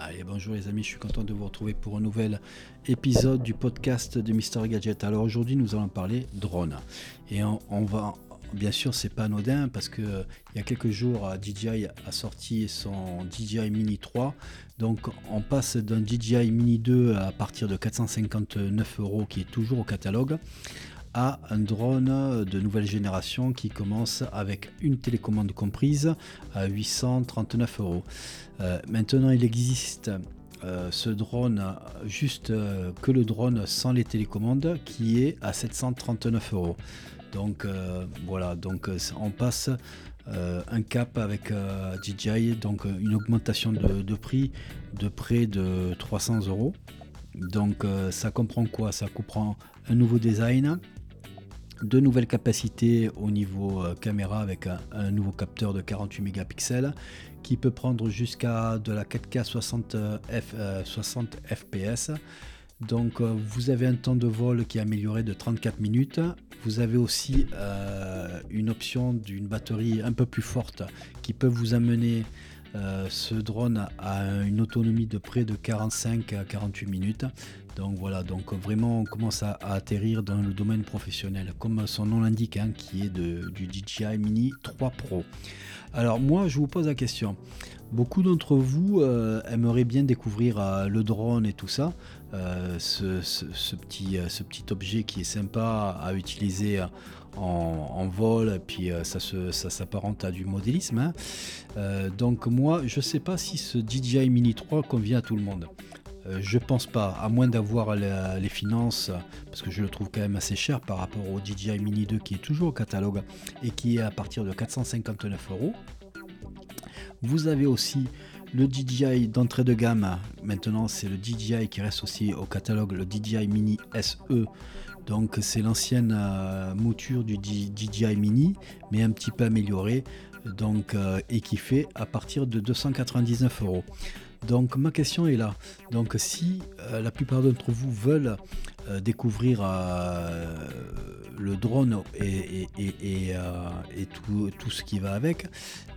Allez, bonjour les amis, je suis content de vous retrouver pour un nouvel épisode du podcast de Mister Gadget. Alors aujourd'hui, nous allons parler drone. Et on, va, bien sûr, c'est pas anodin parce que euh, il y a quelques jours, DJI a sorti son DJI Mini 3. Donc on passe d'un DJI Mini 2 à partir de 459 euros qui est toujours au catalogue à un drone de nouvelle génération qui commence avec une télécommande comprise à 839 euros. Euh, maintenant, il existe euh, ce drone, juste euh, que le drone sans les télécommandes, qui est à 739 euros. Donc voilà, donc on passe un cap avec DJI, donc une augmentation de, de, prix de près de 300 euros. Donc ça comprend quoi? Ça comprend un nouveau design, de nouvelles capacités au niveau euh, caméra avec un, nouveau capteur de 48 mégapixels qui peut prendre jusqu'à de la 4K 60, F, 60 fps. Donc euh, vous avez un temps de vol qui est amélioré de 34 minutes. Vous avez aussi euh, une option d'une batterie un peu plus forte qui peut vous amener ce drone a une autonomie de près de 45 à 48 minutes. Donc voilà, donc vraiment on commence à, atterrir dans le domaine professionnel, comme son nom l'indique, hein, qui est de, du DJI Mini 3 Pro. Alors moi je vous pose la question, beaucoup d'entre vous euh, aimeraient bien découvrir euh, le drone et tout ça, euh, ce, petit, ce petit objet qui est sympa à utiliser en, vol, et puis ça, ça s'apparente à du modélisme. Hein. donc moi je ne sais pas si ce DJI Mini 3 convient à tout le monde. Euh, je pense pas, à moins d'avoir les finances, parce que je le trouve quand même assez cher par rapport au DJI Mini 2 qui est toujours au catalogue et qui est à partir de 459 euros. Vous avez aussi le DJI d'entrée de gamme. Maintenant, c'est le DJI qui reste aussi au catalogue, le DJI Mini SE. Donc, c'est l'ancienne euh, mouture du DJI Mini, mais un petit peu améliorée. Donc, euh, et qui fait à partir de 299 euros. Donc ma question est là. Donc si euh, la plupart d'entre vous veulent euh, découvrir euh, le drone et, tout, ce qui va avec,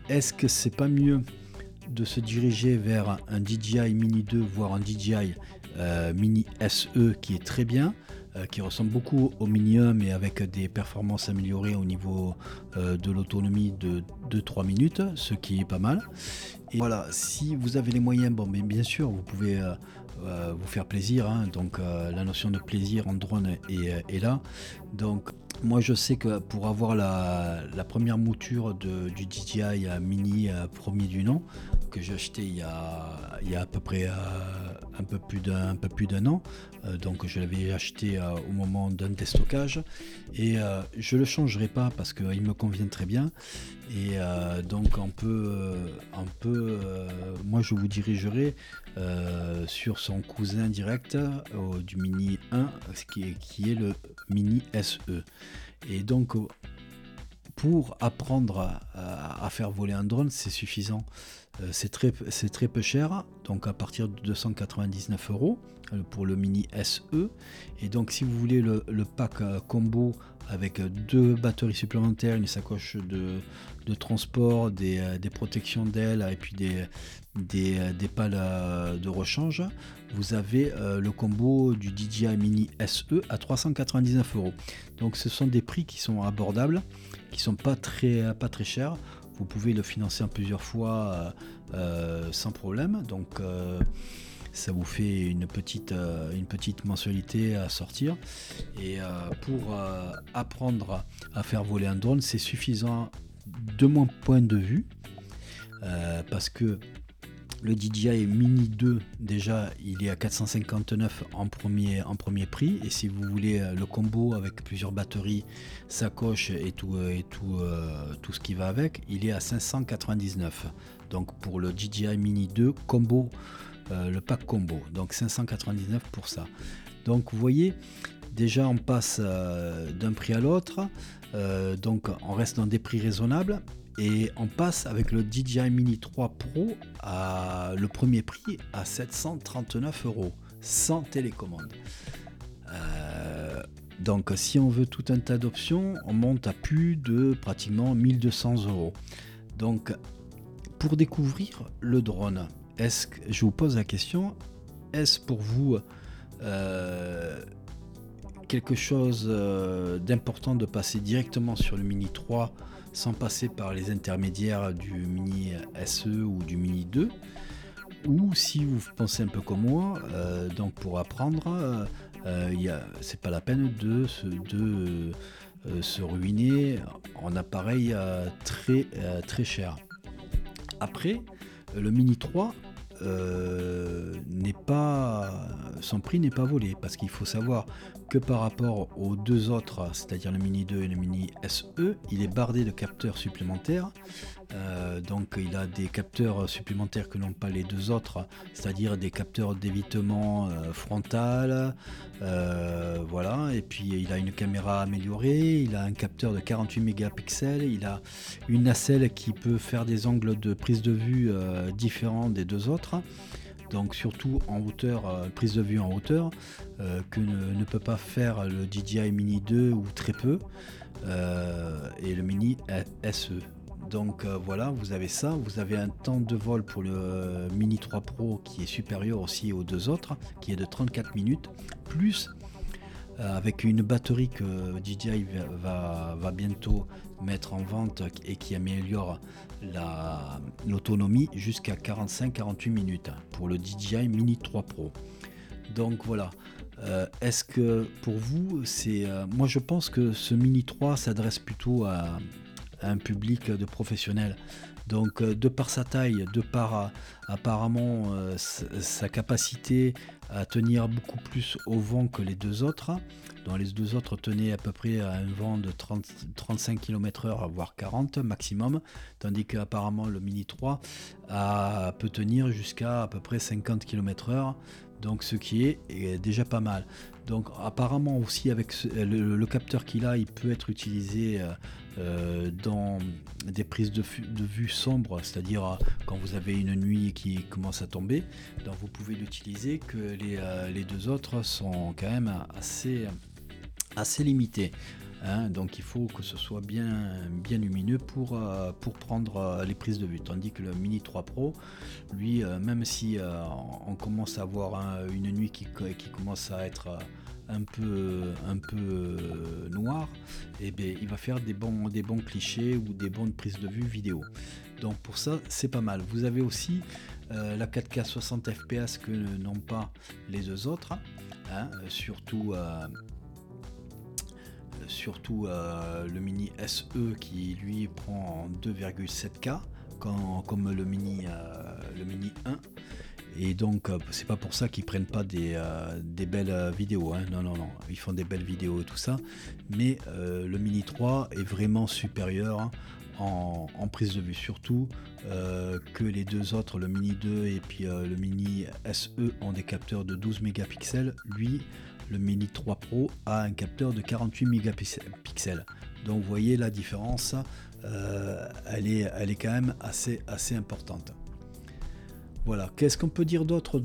est-ce que c'est pas mieux de se diriger vers un DJI Mini 2, voire un DJI Mini SE qui est très bien qui ressemble beaucoup au Minium et avec des performances améliorées au niveau de l'autonomie de 2-3 minutes, ce qui est pas mal. Et voilà, si vous avez les moyens, bon, mais bien sûr, vous pouvez euh, euh, vous faire plaisir. Hein. donc, euh, la notion de plaisir en drone est, là. Donc, moi, je sais que pour avoir la, première mouture du DJI Mini premier du nom, que j'ai acheté il y, a, il y a à peu près un peu plus d'un peu plus d'un an. donc je l'avais acheté au moment d'un déstockage et je le changerai pas parce qu'il me convient très bien. Et donc on peut, on peut euh, moi je vous dirigerai euh, sur son cousin direct euh, du Mini 1 qui est, qui est le Mini SE. Et donc pour apprendre à, faire voler un drone, c'est suffisant. c'est très, très peu cher, donc à partir de 299 euros pour le Mini SE. Et donc si vous voulez le, le pack combo avec deux batteries supplémentaires, une sacoche de, transport, euh, des, protections d'ailes et puis des, des, euh, pales euh, de rechange, vous avez le combo du DJI Mini SE à 399 euros. Donc ce sont des prix qui sont abordables, qui sont pas très, pas très chers. Vous pouvez le financer en plusieurs fois sans problème. Donc ça vous fait une petite, euh, une petite mensualité à sortir. Et euh, pour euh, apprendre à faire voler un drone, c'est suffisant de mon point de vue, parce que le DJI Mini 2, déjà, il est à 459 en premier, en premier prix. Et si vous voulez le combo avec plusieurs batteries, sacoche et tout, et tout, tout ce qui va avec, il est à 599. Donc pour le DJI Mini 2 combo euh, le pack combo. Donc 599 pour ça. Donc vous voyez, déjà on passe euh, d'un prix à l'autre. Euh, donc on reste dans des prix raisonnables. Et on passe avec le DJI Mini 3 Pro à le premier prix à 739 euros sans télécommande. donc si on veut tout un tas d'options, on monte à plus de pratiquement 1200 euros. Donc pour découvrir le drone, est-ce que, je vous pose la question, est-ce pour vous quelque chose d'important de passer directement sur le Mini 3 sans passer par les intermédiaires du Mini SE ou du Mini 2 ou si vous pensez un peu comme moi, donc pour apprendre, euh, c'est pas la peine de, se, euh, ruiner en appareil euh, très, très cher. Après, le Mini 3 n'est pas son prix n'est pas volé parce qu'il faut savoir que par rapport aux deux autres, c'est-à-dire le Mini 2 et le Mini SE, il est bardé de capteurs supplémentaires euh, donc il a des capteurs supplémentaires que n'ont pas les deux autres, c'est-à-dire des capteurs d'évitement euh, frontal, euh, voilà. Et puis il a une caméra améliorée, il a un capteur de 48 mégapixels, il a une nacelle qui peut faire des angles de prise de vue différents des deux autres. Donc surtout en hauteur, prise de vue en hauteur, que ne, peut pas faire le DJI Mini 2 ou très peu, et le Mini SE. Donc euh, voilà, vous avez ça. Vous avez un temps de vol pour le euh, Mini 3 Pro qui est supérieur aussi aux deux autres, qui est de 34 minutes, plus euh, avec une batterie que DJI va, bientôt mettre en vente et qui améliore l'autonomie jusqu'à 45-48 minutes pour le DJI Mini 3 Pro. Donc voilà. Est-ce que pour vous, c'est. moi je pense que ce Mini 3 s'adresse plutôt à, un public de professionnels. Donc euh, de par sa taille, de par euh, apparemment euh, sa capacité à tenir beaucoup plus au vent que les deux autres, dont les deux autres tenaient à peu près à un vent de 30, 35 km/h, voire 40 maximum, tandis qu'apparemment le Mini 3 peut tenir jusqu'à à peu près 50 km/h, donc ce qui est, déjà pas mal. Donc apparemment aussi avec le, capteur qu'il a, il peut être utilisé euh, dans des prises de, vue sombres, c'est-à-dire euh, quand vous avez une nuit qui commence à tomber, donc vous pouvez l'utiliser, que les, euh, deux autres sont quand même assez, assez limités. Hein. donc il faut que ce soit bien, bien lumineux pour, pour prendre les prises de vue. Tandis que le Mini 3 Pro, lui, même si on commence à avoir une nuit qui, qui commence à être un peu, un peu euh, noir, et eh bien, il va faire des bons, des bons clichés ou des bonnes prises de vue vidéo. Donc pour ça, c'est pas mal. Vous avez aussi euh, la 4K 60 fps que n'ont pas les deux autres, hein, surtout, euh, surtout le mini SE qui lui prend 2,7K comme le mini, le mini 1 et donc, euh, c'est pas pour ça qu'ils prennent pas des, euh, belles euh, vidéos. Hein. Non, non, non. Ils font des belles vidéos et tout ça. Mais le Mini 3 est vraiment supérieur en, prise de vue. Surtout que les deux autres, le Mini 2 et puis le Mini SE, ont des capteurs de 12 mégapixels. Lui, le Mini 3 Pro a un capteur de 48 mégapixels. Donc, vous voyez la différence. elle, est, elle est quand même assez, assez importante. Voilà, qu'est-ce qu'on peut dire d'autre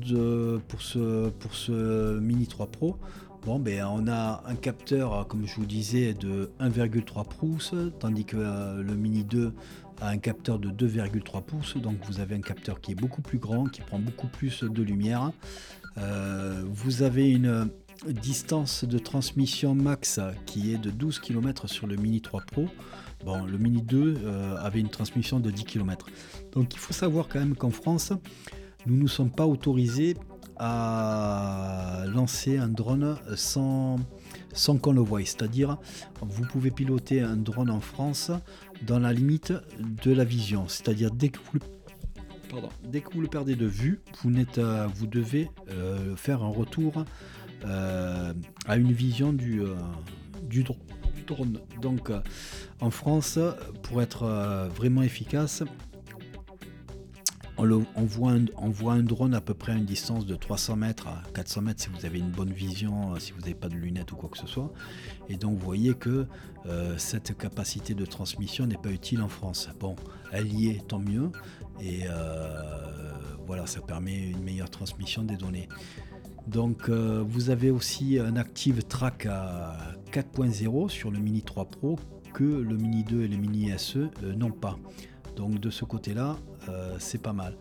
pour ce, pour ce Mini 3 Pro? Bon, ben, on a un capteur, comme je vous disais, de 1,3 pouces, tandis que euh, le Mini 2 a un capteur de 2,3 pouces. Donc vous avez un capteur qui est beaucoup plus grand, qui prend beaucoup plus de lumière. Euh, vous avez une distance de transmission max qui est de 12 km sur le Mini 3 Pro. Bon, le Mini 2 euh, avait une transmission de 10 km. Donc il faut savoir quand même qu'en France, nous ne sommes pas autorisés à lancer un drone sans, sans qu'on le voie. C'est-à-dire, vous pouvez piloter un drone en France dans la limite de la vision. C'est-à-dire, dès que vous dès que vous le perdez de vue, vous, euh, vous devez euh, faire un retour à une vision du, du, drone donc euh, en France, pour être euh, vraiment efficace, on, voit un, drone à peu près à une distance de 300 mètres à 400 mètres si vous avez une bonne vision, euh, si vous n'avez pas de lunettes ou quoi que ce soit. Et donc vous voyez que cette capacité de transmission n'est pas utile en France. Bon, elle y est, tant mieux. Et voilà, ça permet une meilleure transmission des données. Donc euh, vous avez aussi un Active Track à 4.0 sur le Mini 3 Pro que le Mini 2 et le Mini SE euh, n'ont pas. Donc de ce côté-là, euh, c'est pas mal.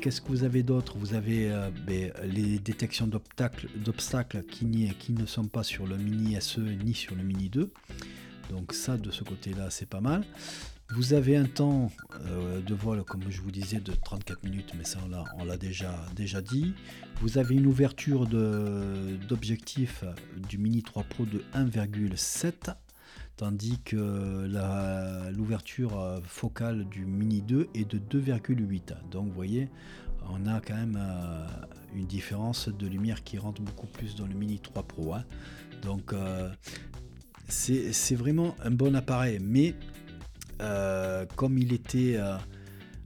Qu'est-ce que vous avez d'autre? Vous avez ben, les détections d'obstacles qui, qui, ne sont pas sur le Mini SE ni sur le Mini 2. Donc ça, de ce côté-là, c'est pas mal. Vous avez un temps euh, de vol, comme je vous disais, de 34 minutes, mais ça on l'a déjà, déjà dit. Vous avez une ouverture d'objectif du Mini 3 Pro de 1,7, tandis que l'ouverture euh, focale du Mini 2 est de 2,8. Donc vous voyez, on a quand même euh, une différence de lumière qui rentre beaucoup plus dans le Mini 3 Pro. Hein. Donc c'est vraiment un bon appareil, mais euh, comme il était, euh,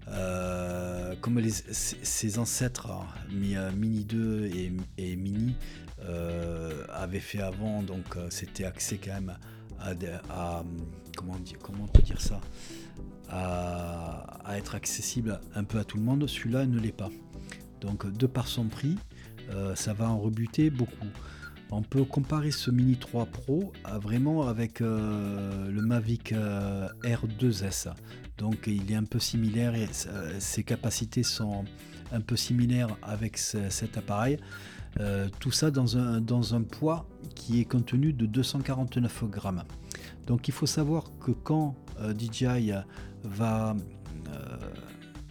euh, comme ses ancêtres Mini 2 et, Mini avaient fait avant, donc c'était accès quand même à, comment, comment on peut dire ça? À, à, être accessible un peu à tout le monde. Celui-là ne l'est pas. Donc de par son prix, ça va en rebuter beaucoup. On peut comparer ce Mini 3 Pro vraiment avec euh, le Mavic euh, R2S. Donc il est un peu similaire et ses capacités sont un peu similaires avec cet appareil. Euh, tout ça dans un, un poids qui est contenu de 249 grammes. Donc il faut savoir que quand DJI va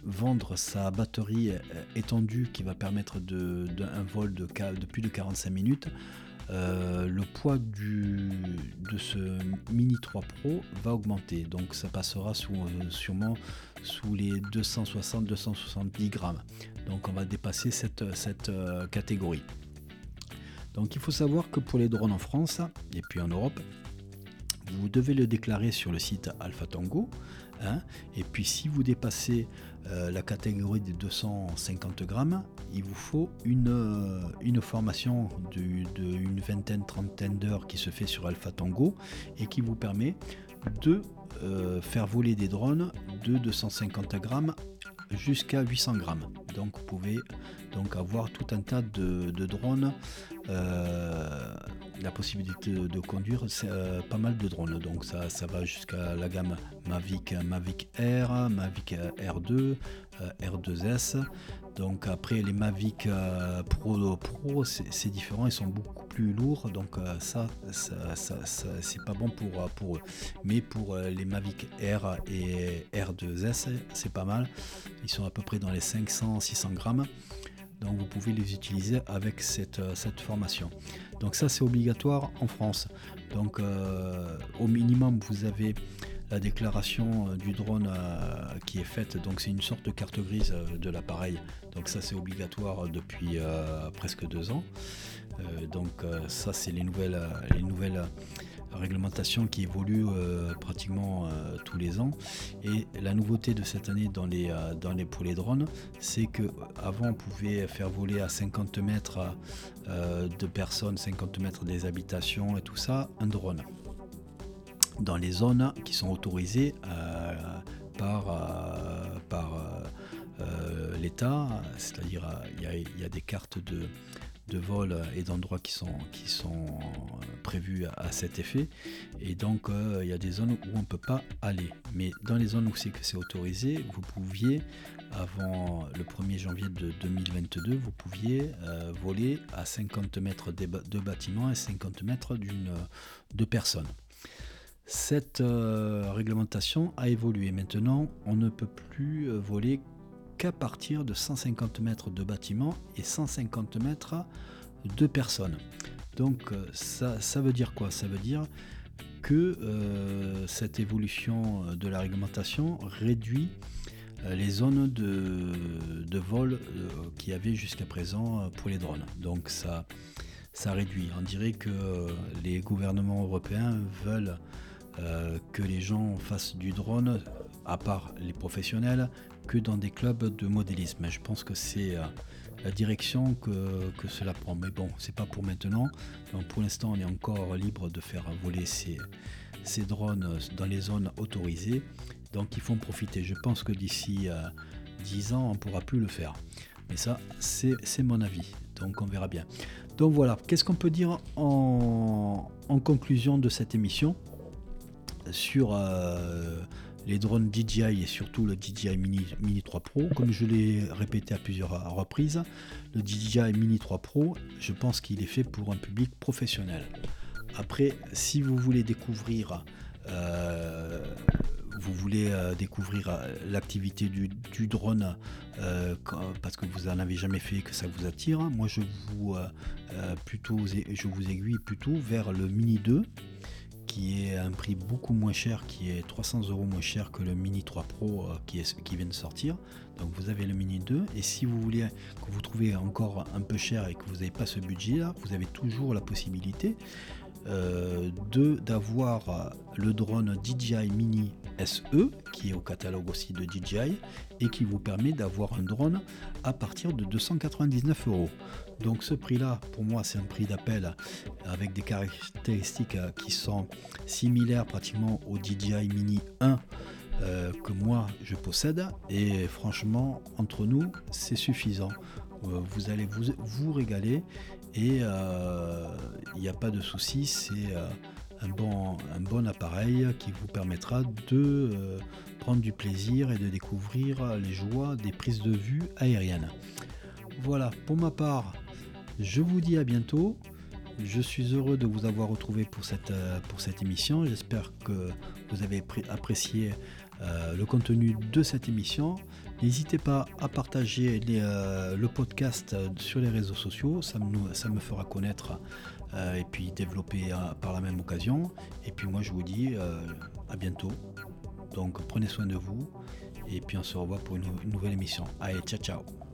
vendre sa batterie étendue qui va permettre d'un vol de, de, plus de 45 minutes, euh, le poids de ce Mini 3 Pro va augmenter. Donc ça passera sous, euh, sûrement sous les 260-270 grammes. Donc on va dépasser cette, cette euh, catégorie. Donc il faut savoir que pour les drones en France et puis en Europe, vous devez le déclarer sur le site Alpha Tango. Hein. et puis si vous dépassez euh, la catégorie des 250 grammes, il vous faut une, euh, une formation d'une vingtaine, trentaine d'heures qui se fait sur Alpha Tango et qui vous permet de euh, faire voler des drones de 250 grammes jusqu'à 800 grammes. Donc vous pouvez donc avoir tout un tas de, drones, la possibilité de, conduire euh, pas mal de drones. Donc ça, ça va jusqu'à la gamme Mavic, Mavic Air, Mavic R2, R2S. Donc après les Mavic euh, Pro Pro, c'est différent, ils sont beaucoup plus lourds, donc euh, ça, c'est pas bon pour, pour eux. Mais pour euh, les Mavic Air et R2S, c'est pas mal. Ils sont à peu près dans les 500-600 grammes. Donc vous pouvez les utiliser avec cette, cette formation. Donc ça c'est obligatoire en France. Donc au minimum vous avez la déclaration euh, du drone euh, qui est faite. Donc c'est une sorte de carte grise euh, de l'appareil. Donc ça c'est obligatoire depuis presque deux ans. donc ça c'est les nouvelles, les nouvelles réglementations qui évoluent pratiquement tous les ans. Et la nouveauté de cette année dans les, dans les, pour les drones, c'est que avant on pouvait faire voler à 50 mètres de personnes, 50 mètres des habitations et tout ça, un drone dans les zones qui sont autorisées euh, par, euh, par euh, l'État, c'est-à-dire il y, a des cartes de, de vol et d'endroits qui sont, qui sont prévus à, cet effet. Et donc, il y a des zones où on ne peut pas aller. Mais dans les zones où c'est autorisé, vous pouviez, avant le 1er janvier de 2022, vous pouviez voler à 50 mètres de, bâtiments et 50 mètres d'une de personnes. Cette euh, réglementation a évolué. Maintenant, on ne peut plus euh, voler qu'à partir de 150 mètres de bâtiment et 150 mètres de personnes. Donc euh, ça, veut dire quoi? Ça veut dire que cette évolution de la réglementation réduit les zones de, vol qu'il y avait jusqu'à présent pour les drones. Donc ça, ça réduit. On dirait que les gouvernements européens veulent euh, que les gens fassent du drone, à part les professionnels, que dans des clubs de modélisme. Je pense que c'est euh, la direction que, cela prend. Mais bon, c'est pas pour maintenant. Donc pour l'instant, on est encore libre de faire voler ces, ces drones dans les zones autorisées. Donc il faut en profiter. Je pense que d'ici 10 euh, ans, on ne pourra plus le faire. Mais ça, c'est mon avis. Donc on verra bien. Donc voilà, qu'est-ce qu'on peut dire en conclusion de cette émission sur, euh, les drones DJI et surtout le DJI Mini, Mini 3 Pro. Comme je l'ai répété à plusieurs reprises, le DJI Mini 3 Pro, je pense qu'il est fait pour un public professionnel. Après, si vous voulez découvrir euh, vous voulez euh, découvrir euh, l'activité du, drone parce que vous n'en avez jamais fait que ça vous attire, moi je vous, plutôt, je vous aiguille plutôt vers le Mini 2 qui est un prix beaucoup moins cher, qui est 300 euros moins cher que le Mini 3 Pro qui, est, qui vient de sortir. Donc vous avez le Mini 2 et si vous voulez que vous trouvez encore un peu cher et que vous n'avez pas ce budget là, vous avez toujours la possibilité euh, d'avoir le drone DJI Mini SE qui est au catalogue aussi de DJI et qui vous permet d'avoir un drone à partir de 299 euros. Donc ce prix là pour moi c'est un prix d'appel avec des caractéristiques euh, qui sont similaires pratiquement au DJI Mini 1 euh, que moi je possède et franchement entre nous c'est suffisant. vous allez vous, vous régaler et euh, il n'y a pas de souci, c'est euh, un, bon, un bon appareil qui vous permettra de euh, prendre du plaisir et de découvrir les joies des prises de vue aériennes. Voilà, pour ma part, je vous dis à bientôt. Je suis heureux de vous avoir retrouvé pour cette, cette émission. J'espère que vous avez apprécié le contenu de cette émission. N'hésitez pas à partager euh, le podcast sur les réseaux sociaux, ça me, fera connaître euh, et puis développer euh, par la même occasion. Et puis moi je vous dis à bientôt. Donc prenez soin de vous et puis on se revoit pour une nouvelle émission. Allez, ciao ciao